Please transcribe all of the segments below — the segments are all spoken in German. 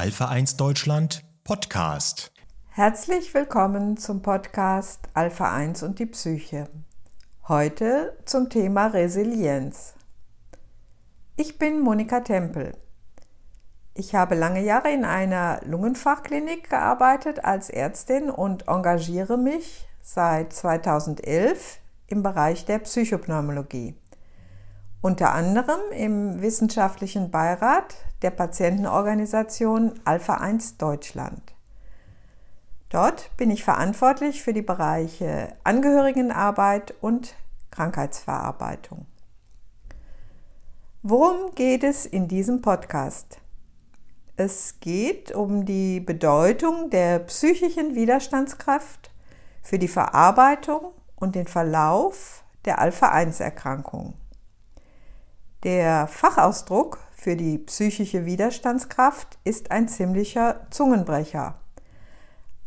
Alpha 1 Deutschland Podcast. Herzlich willkommen zum Podcast Alpha 1 und die Psyche. Heute zum Thema Resilienz. Ich bin Monika Tempel. Ich habe lange Jahre in einer Lungenfachklinik gearbeitet als Ärztin und engagiere mich seit 2011 im Bereich der Psychopneumologie. Unter anderem im wissenschaftlichen Beirat der Patientenorganisation Alpha 1 Deutschland. Dort bin ich verantwortlich für die Bereiche Angehörigenarbeit und Krankheitsverarbeitung. Worum geht es in diesem Podcast? Es geht um die Bedeutung der psychischen Widerstandskraft für die Verarbeitung und den Verlauf der Alpha-1-Erkrankung. Der Fachausdruck für die psychische Widerstandskraft ist ein ziemlicher Zungenbrecher.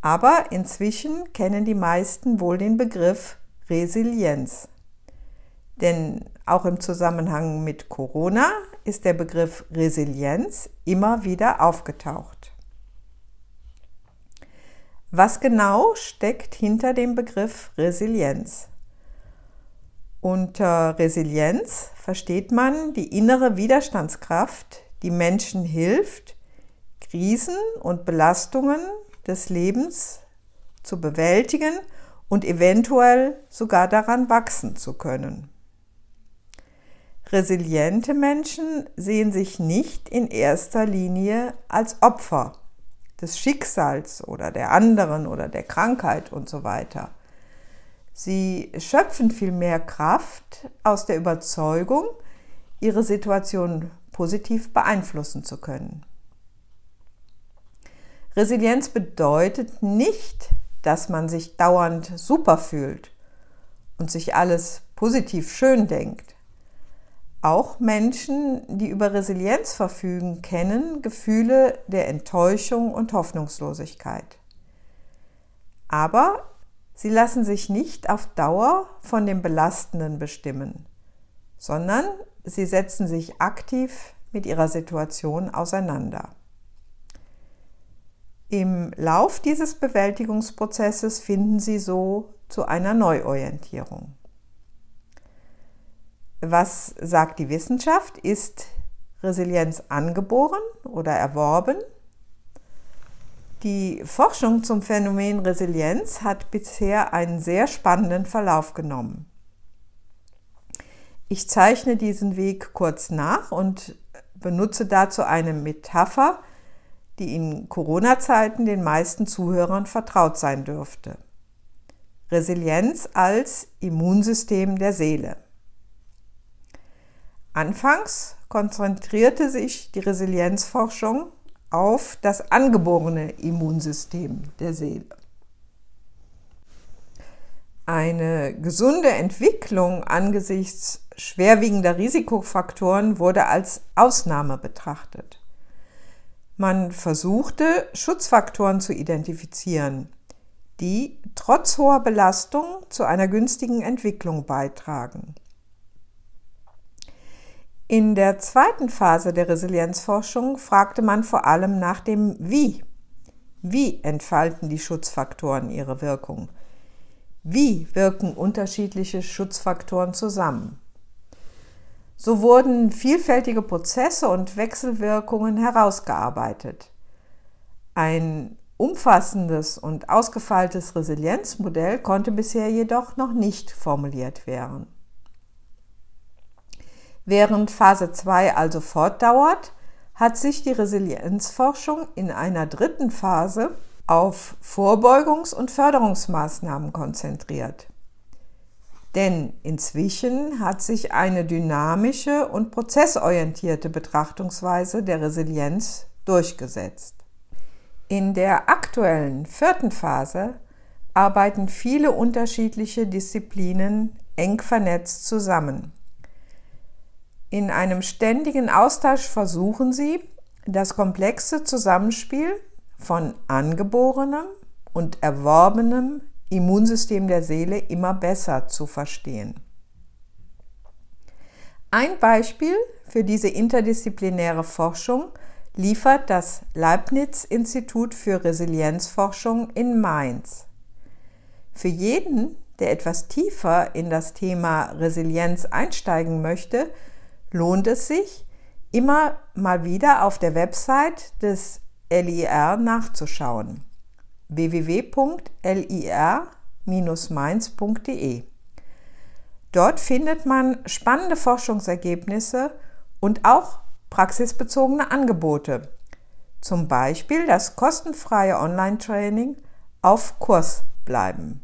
Aber inzwischen kennen die meisten wohl den Begriff Resilienz. Denn auch im Zusammenhang mit Corona ist der Begriff Resilienz immer wieder aufgetaucht. Was genau steckt hinter dem Begriff Resilienz? Unter Resilienz versteht man die innere Widerstandskraft, die Menschen hilft, Krisen und Belastungen des Lebens zu bewältigen und eventuell sogar daran wachsen zu können. Resiliente Menschen sehen sich nicht in erster Linie als Opfer des Schicksals oder der anderen oder der Krankheit und so weiter. Sie schöpfen viel mehr Kraft aus der Überzeugung, ihre Situation positiv beeinflussen zu können. Resilienz bedeutet nicht, dass man sich dauernd super fühlt und sich alles positiv schön denkt. Auch Menschen, die über Resilienz verfügen, kennen Gefühle der Enttäuschung und Hoffnungslosigkeit. Aber sie lassen sich nicht auf Dauer von dem Belastenden bestimmen, sondern sie setzen sich aktiv mit ihrer Situation auseinander. Im Lauf dieses Bewältigungsprozesses finden sie so zu einer Neuorientierung. Was sagt die Wissenschaft? Ist Resilienz angeboren oder erworben? Die Forschung zum Phänomen Resilienz hat bisher einen sehr spannenden Verlauf genommen. Ich zeichne diesen Weg kurz nach und benutze dazu eine Metapher, die in Corona-Zeiten den meisten Zuhörern vertraut sein dürfte. Resilienz als Immunsystem der Seele. Anfangs konzentrierte sich die Resilienzforschung auf das angeborene Immunsystem der Seele. Eine gesunde Entwicklung angesichts schwerwiegender Risikofaktoren wurde als Ausnahme betrachtet. Man versuchte, Schutzfaktoren zu identifizieren, die trotz hoher Belastung zu einer günstigen Entwicklung beitragen. In der zweiten Phase der Resilienzforschung fragte man vor allem nach dem Wie. Wie entfalten die Schutzfaktoren ihre Wirkung? Wie wirken unterschiedliche Schutzfaktoren zusammen? So wurden vielfältige Prozesse und Wechselwirkungen herausgearbeitet. Ein umfassendes und ausgefeiltes Resilienzmodell konnte bisher jedoch noch nicht formuliert werden. Während Phase 2 also fortdauert, hat sich die Resilienzforschung in einer dritten Phase auf Vorbeugungs- und Förderungsmaßnahmen konzentriert. Denn inzwischen hat sich eine dynamische und prozessorientierte Betrachtungsweise der Resilienz durchgesetzt. In der aktuellen vierten Phase arbeiten viele unterschiedliche Disziplinen eng vernetzt zusammen. In einem ständigen Austausch versuchen sie, das komplexe Zusammenspiel von angeborenem und erworbenem Immunsystem der Seele immer besser zu verstehen. Ein Beispiel für diese interdisziplinäre Forschung liefert das Leibniz-Institut für Resilienzforschung in Mainz. Für jeden, der etwas tiefer in das Thema Resilienz einsteigen möchte, lohnt es sich, immer mal wieder auf der Website des LIR nachzuschauen. www.lir-mainz.de Dort findet man spannende Forschungsergebnisse und auch praxisbezogene Angebote. Zum Beispiel das kostenfreie Online-Training auf Kurs bleiben.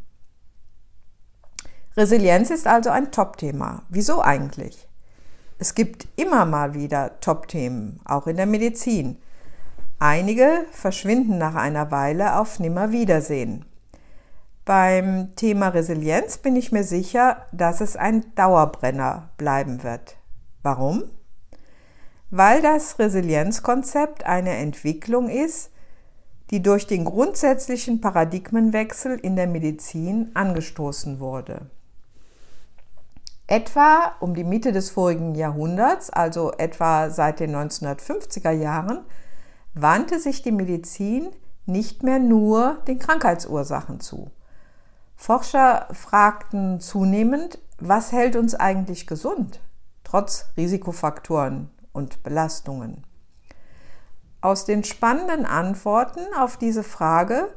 Resilienz ist also ein Top-Thema. Wieso eigentlich? Es gibt immer mal wieder Top-Themen, auch in der Medizin. Einige verschwinden nach einer Weile auf Nimmerwiedersehen. Beim Thema Resilienz bin ich mir sicher, dass es ein Dauerbrenner bleiben wird. Warum? Weil das Resilienzkonzept eine Entwicklung ist, die durch den grundsätzlichen Paradigmenwechsel in der Medizin angestoßen wurde. Etwa um die Mitte des vorigen Jahrhunderts, also etwa seit den 1950er Jahren, wandte sich die Medizin nicht mehr nur den Krankheitsursachen zu. Forscher fragten zunehmend, was hält uns eigentlich gesund, trotz Risikofaktoren und Belastungen. Aus den spannenden Antworten auf diese Frage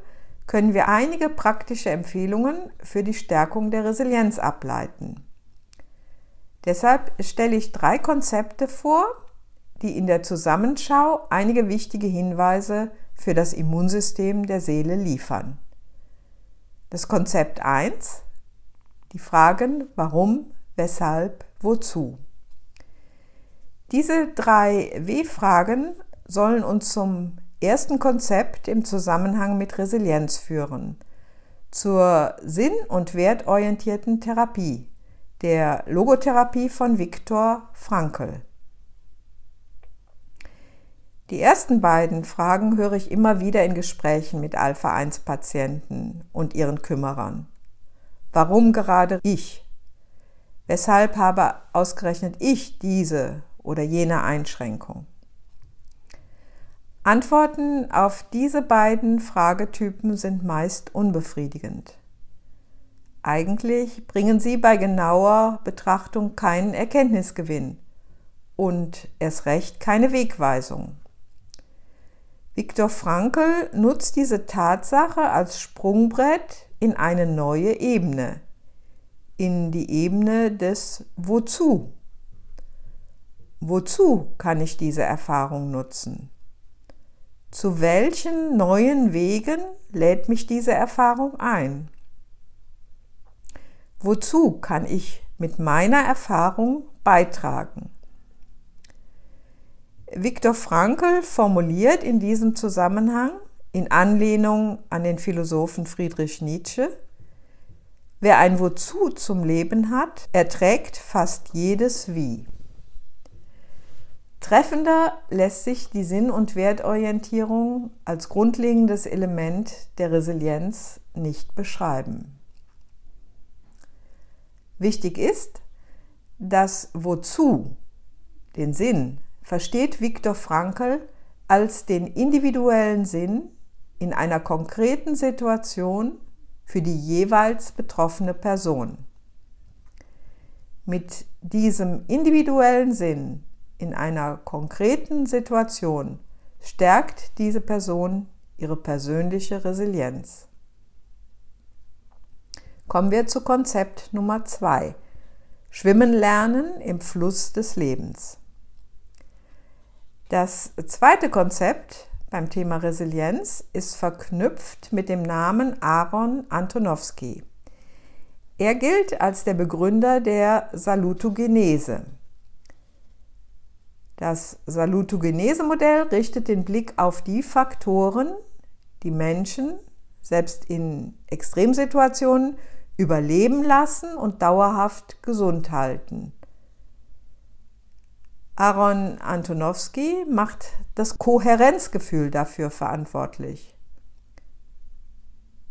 können wir einige praktische Empfehlungen für die Stärkung der Resilienz ableiten. Deshalb stelle ich drei Konzepte vor, die in der Zusammenschau einige wichtige Hinweise für das Immunsystem der Seele liefern. Das Konzept 1, die Fragen warum, weshalb, wozu. Diese drei W-Fragen sollen uns zum ersten Konzept im Zusammenhang mit Resilienz führen, zur sinn- und wertorientierten Therapie, der Logotherapie von Viktor Frankl. Die ersten beiden Fragen höre ich immer wieder in Gesprächen mit Alpha-1-Patienten und ihren Kümmerern. Warum gerade ich? Weshalb habe ausgerechnet ich diese oder jene Einschränkung? Antworten auf diese beiden Fragetypen sind meist unbefriedigend. Eigentlich bringen sie bei genauer Betrachtung keinen Erkenntnisgewinn und erst recht keine Wegweisung. Viktor Frankl nutzt diese Tatsache als Sprungbrett in eine neue Ebene, in die Ebene des Wozu. Wozu kann ich diese Erfahrung nutzen? Zu welchen neuen Wegen lädt mich diese Erfahrung ein? Wozu kann ich mit meiner Erfahrung beitragen? Viktor Frankl formuliert in diesem Zusammenhang in Anlehnung an den Philosophen Friedrich Nietzsche, wer ein Wozu zum Leben hat, erträgt fast jedes Wie. Treffender lässt sich die Sinn- und Wertorientierung als grundlegendes Element der Resilienz nicht beschreiben. Wichtig ist, dass Wozu, den Sinn, versteht Viktor Frankl als den individuellen Sinn in einer konkreten Situation für die jeweils betroffene Person. Mit diesem individuellen Sinn in einer konkreten Situation stärkt diese Person ihre persönliche Resilienz. Kommen wir zu Konzept Nummer zwei. Schwimmen lernen im Fluss des Lebens. Das zweite Konzept beim Thema Resilienz ist verknüpft mit dem Namen Aaron Antonowski. Er gilt als der Begründer der Salutogenese. Das Salutogenese-Modell richtet den Blick auf die Faktoren, die Menschen selbst in Extremsituationen überleben lassen und dauerhaft gesund halten. Aaron Antonowski macht das Kohärenzgefühl dafür verantwortlich.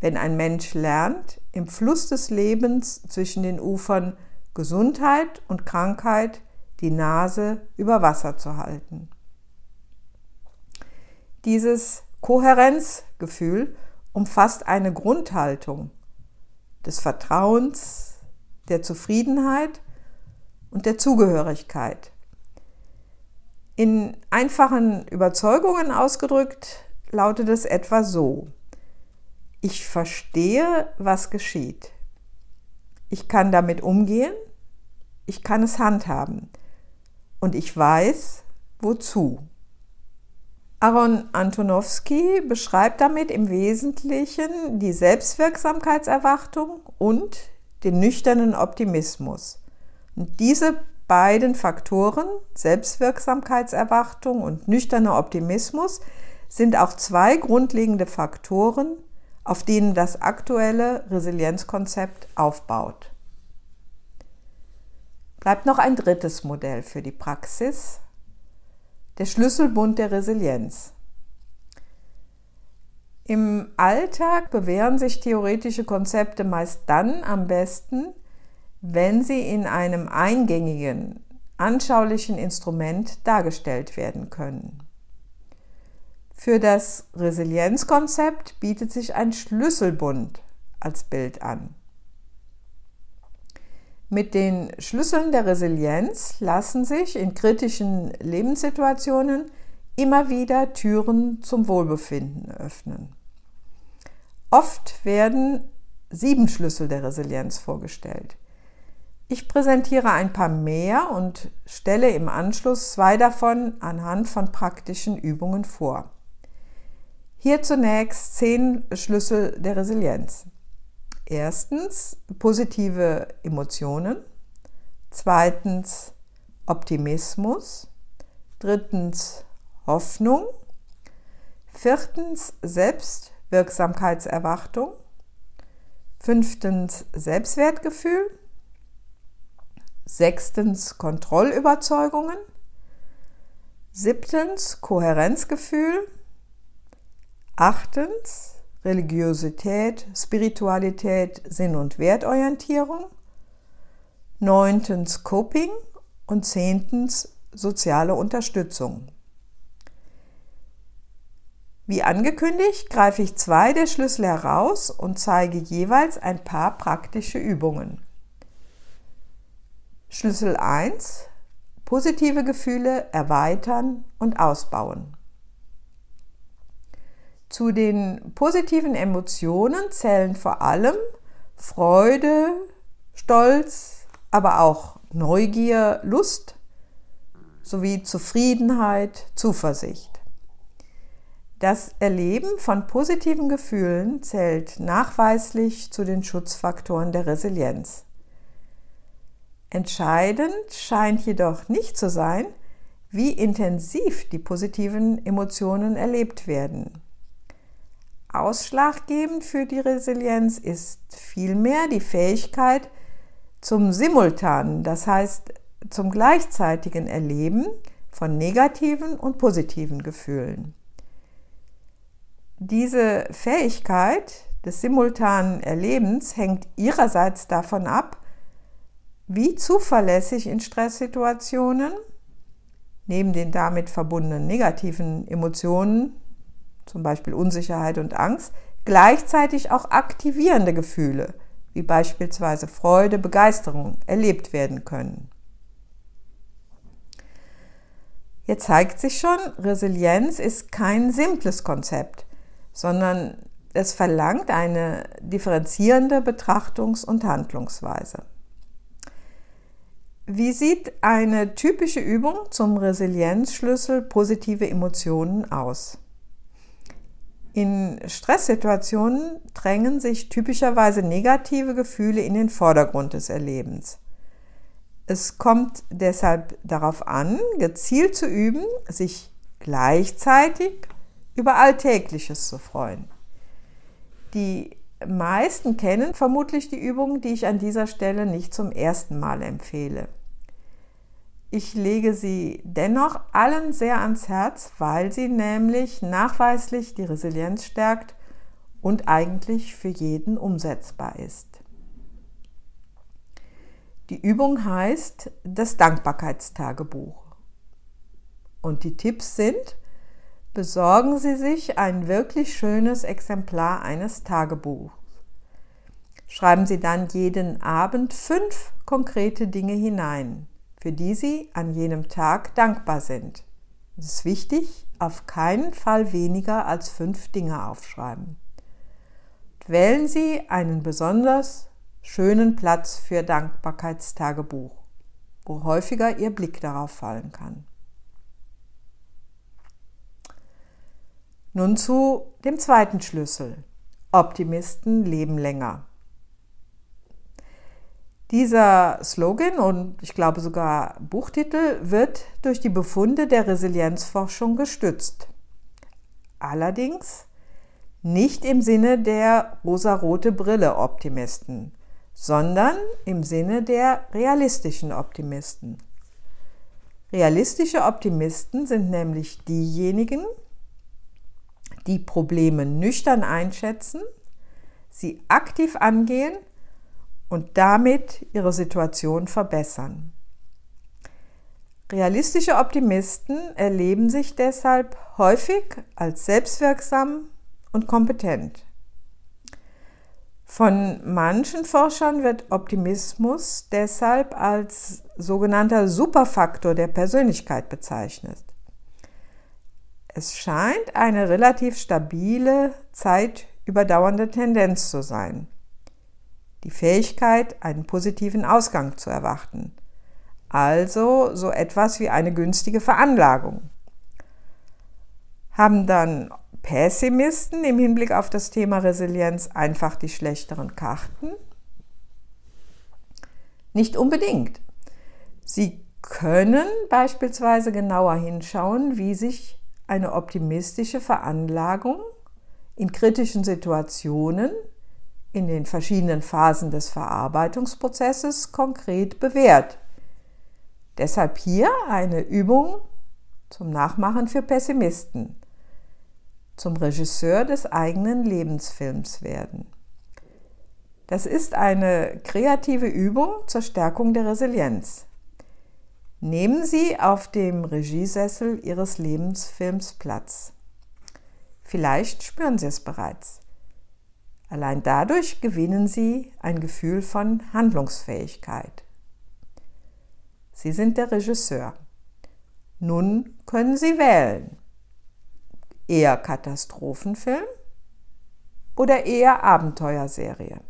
Wenn ein Mensch lernt, im Fluss des Lebens zwischen den Ufern Gesundheit und Krankheit die Nase über Wasser zu halten. Dieses Kohärenzgefühl umfasst eine Grundhaltung des Vertrauens, der Zufriedenheit und der Zugehörigkeit. In einfachen Überzeugungen ausgedrückt lautet es etwa so. Ich verstehe, was geschieht. Ich kann damit umgehen, ich kann es handhaben und ich weiß, wozu. Aaron Antonowski beschreibt damit im Wesentlichen die Selbstwirksamkeitserwartung und den nüchternen Optimismus. Und diese beiden Faktoren, Selbstwirksamkeitserwartung und nüchterner Optimismus, sind auch zwei grundlegende Faktoren, auf denen das aktuelle Resilienzkonzept aufbaut. Bleibt noch ein drittes Modell für die Praxis, der Schlüsselbund der Resilienz. Im Alltag bewähren sich theoretische Konzepte meist dann am besten, wenn sie in einem eingängigen, anschaulichen Instrument dargestellt werden können. Für das Resilienzkonzept bietet sich ein Schlüsselbund als Bild an. Mit den Schlüsseln der Resilienz lassen sich in kritischen Lebenssituationen immer wieder Türen zum Wohlbefinden öffnen. Oft werden sieben Schlüssel der Resilienz vorgestellt. Ich präsentiere ein paar mehr und stelle im Anschluss zwei davon anhand von praktischen Übungen vor. Hier zunächst zehn Schlüssel der Resilienz. Erstens positive Emotionen. Zweitens Optimismus. Drittens Hoffnung. Viertens Selbstwirksamkeitserwartung. Fünftens Selbstwertgefühl. Sechstens Kontrollüberzeugungen. Siebtens Kohärenzgefühl. Achtens Religiosität, Spiritualität, Sinn- und Wertorientierung. Neuntens Coping und zehntens soziale Unterstützung. Wie angekündigt, greife ich zwei der Schlüssel heraus und zeige jeweils ein paar praktische Übungen. Schlüssel 1. Positive Gefühle erweitern und ausbauen. Zu den positiven Emotionen zählen vor allem Freude, Stolz, aber auch Neugier, Lust sowie Zufriedenheit, Zuversicht. Das Erleben von positiven Gefühlen zählt nachweislich zu den Schutzfaktoren der Resilienz. Entscheidend scheint jedoch nicht zu sein, wie intensiv die positiven Emotionen erlebt werden. Ausschlaggebend für die Resilienz ist vielmehr die Fähigkeit zum simultanen, das heißt zum gleichzeitigen Erleben von negativen und positiven Gefühlen. Diese Fähigkeit des simultanen Erlebens hängt ihrerseits davon ab, wie zuverlässig in Stresssituationen neben den damit verbundenen negativen Emotionen zum Beispiel Unsicherheit und Angst, gleichzeitig auch aktivierende Gefühle, wie beispielsweise Freude, Begeisterung, erlebt werden können. Hier zeigt sich schon, Resilienz ist kein simples Konzept, sondern es verlangt eine differenzierende Betrachtungs- und Handlungsweise. Wie sieht eine typische Übung zum Resilienzschlüssel positive Emotionen aus? In Stresssituationen drängen sich typischerweise negative Gefühle in den Vordergrund des Erlebens. Es kommt deshalb darauf an, gezielt zu üben, sich gleichzeitig über Alltägliches zu freuen. Die meisten kennen vermutlich die Übung, die ich an dieser Stelle nicht zum ersten Mal empfehle. Ich lege sie dennoch allen sehr ans Herz, weil sie nämlich nachweislich die Resilienz stärkt und eigentlich für jeden umsetzbar ist. Die Übung heißt das Dankbarkeitstagebuch. Und die Tipps sind, besorgen Sie sich ein wirklich schönes Exemplar eines Tagebuchs. Schreiben Sie dann jeden Abend fünf konkrete Dinge hinein, für die Sie an jenem Tag dankbar sind. Es ist wichtig, auf keinen Fall weniger als fünf Dinge aufschreiben. Wählen Sie einen besonders schönen Platz für Dankbarkeitstagebuch, wo häufiger Ihr Blick darauf fallen kann. Nun zu dem zweiten Schlüssel. Optimisten leben länger. Dieser Slogan und ich glaube sogar Buchtitel wird durch die Befunde der Resilienzforschung gestützt. Allerdings nicht im Sinne der rosarote Brille Optimisten, sondern im Sinne der realistischen Optimisten. Realistische Optimisten sind nämlich diejenigen, die Probleme nüchtern einschätzen, sie aktiv angehen und damit ihre Situation verbessern. Realistische Optimisten erleben sich deshalb häufig als selbstwirksam und kompetent. Von manchen Forschern wird Optimismus deshalb als sogenannter Superfaktor der Persönlichkeit bezeichnet. Es scheint eine relativ stabile, zeitüberdauernde Tendenz zu sein. Die Fähigkeit, einen positiven Ausgang zu erwarten. Also so etwas wie eine günstige Veranlagung. Haben dann Pessimisten im Hinblick auf das Thema Resilienz einfach die schlechteren Karten? Nicht unbedingt. Sie können beispielsweise genauer hinschauen, wie sich eine optimistische Veranlagung in kritischen Situationen in den verschiedenen Phasen des Verarbeitungsprozesses konkret bewährt. Deshalb hier eine Übung zum Nachmachen für Pessimisten zum Regisseur des eigenen Lebensfilms werden. Das ist eine kreative Übung zur Stärkung der Resilienz. Nehmen Sie auf dem Regiesessel Ihres Lebensfilms Platz. Vielleicht spüren Sie es bereits. Allein dadurch gewinnen Sie ein Gefühl von Handlungsfähigkeit. Sie sind der Regisseur. Nun können Sie wählen eher Katastrophenfilm oder eher Abenteuerserie.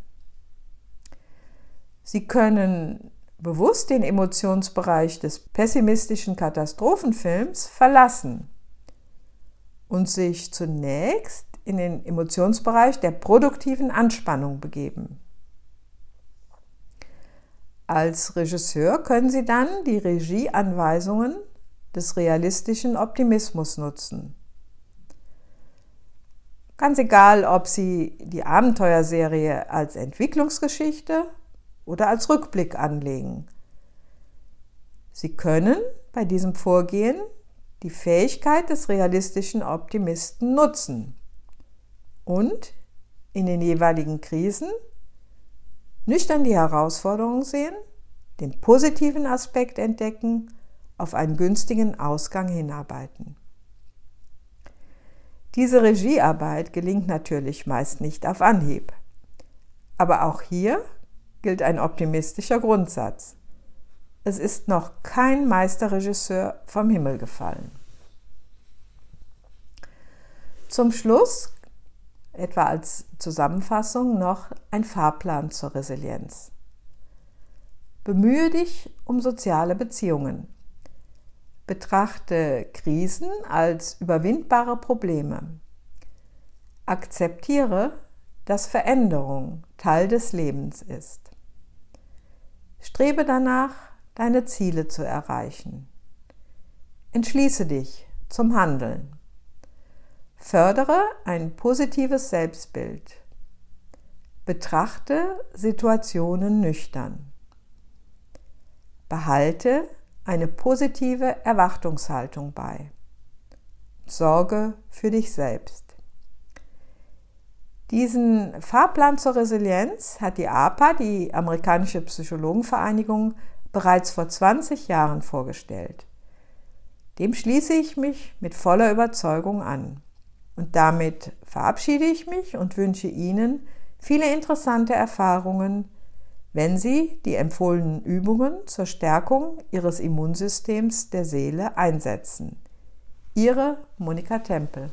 Sie können bewusst den Emotionsbereich des pessimistischen Katastrophenfilms verlassen und sich zunächst in den Emotionsbereich der produktiven Anspannung begeben. Als Regisseur können Sie dann die Regieanweisungen des realistischen Optimismus nutzen Ganz egal, ob Sie die Abenteuerserie als Entwicklungsgeschichte oder als Rückblick anlegen. Sie können bei diesem Vorgehen die Fähigkeit des realistischen Optimisten nutzen und in den jeweiligen Krisen nüchtern die Herausforderung sehen, den positiven Aspekt entdecken, auf einen günstigen Ausgang hinarbeiten. Diese Regiearbeit gelingt natürlich meist nicht auf Anhieb. Aber auch hier gilt ein optimistischer Grundsatz. Es ist noch kein Meisterregisseur vom Himmel gefallen. Zum Schluss, etwa als Zusammenfassung, noch ein Fahrplan zur Resilienz. Bemühe dich um soziale Beziehungen. Betrachte Krisen als überwindbare Probleme. Akzeptiere, dass Veränderung Teil des Lebens ist. Strebe danach, deine Ziele zu erreichen. Entschließe dich zum Handeln. Fördere ein positives Selbstbild. Betrachte Situationen nüchtern. Behalte eine positive Erwartungshaltung bei. Sorge für dich selbst. Diesen Fahrplan zur Resilienz hat die APA, die amerikanische Psychologenvereinigung, bereits vor 20 Jahren vorgestellt. Dem schließe ich mich mit voller Überzeugung an. Und damit verabschiede ich mich und wünsche Ihnen viele interessante Erfahrungen, wenn Sie die empfohlenen Übungen zur Stärkung Ihres Immunsystems der Seele einsetzen. Ihre Monika Tempel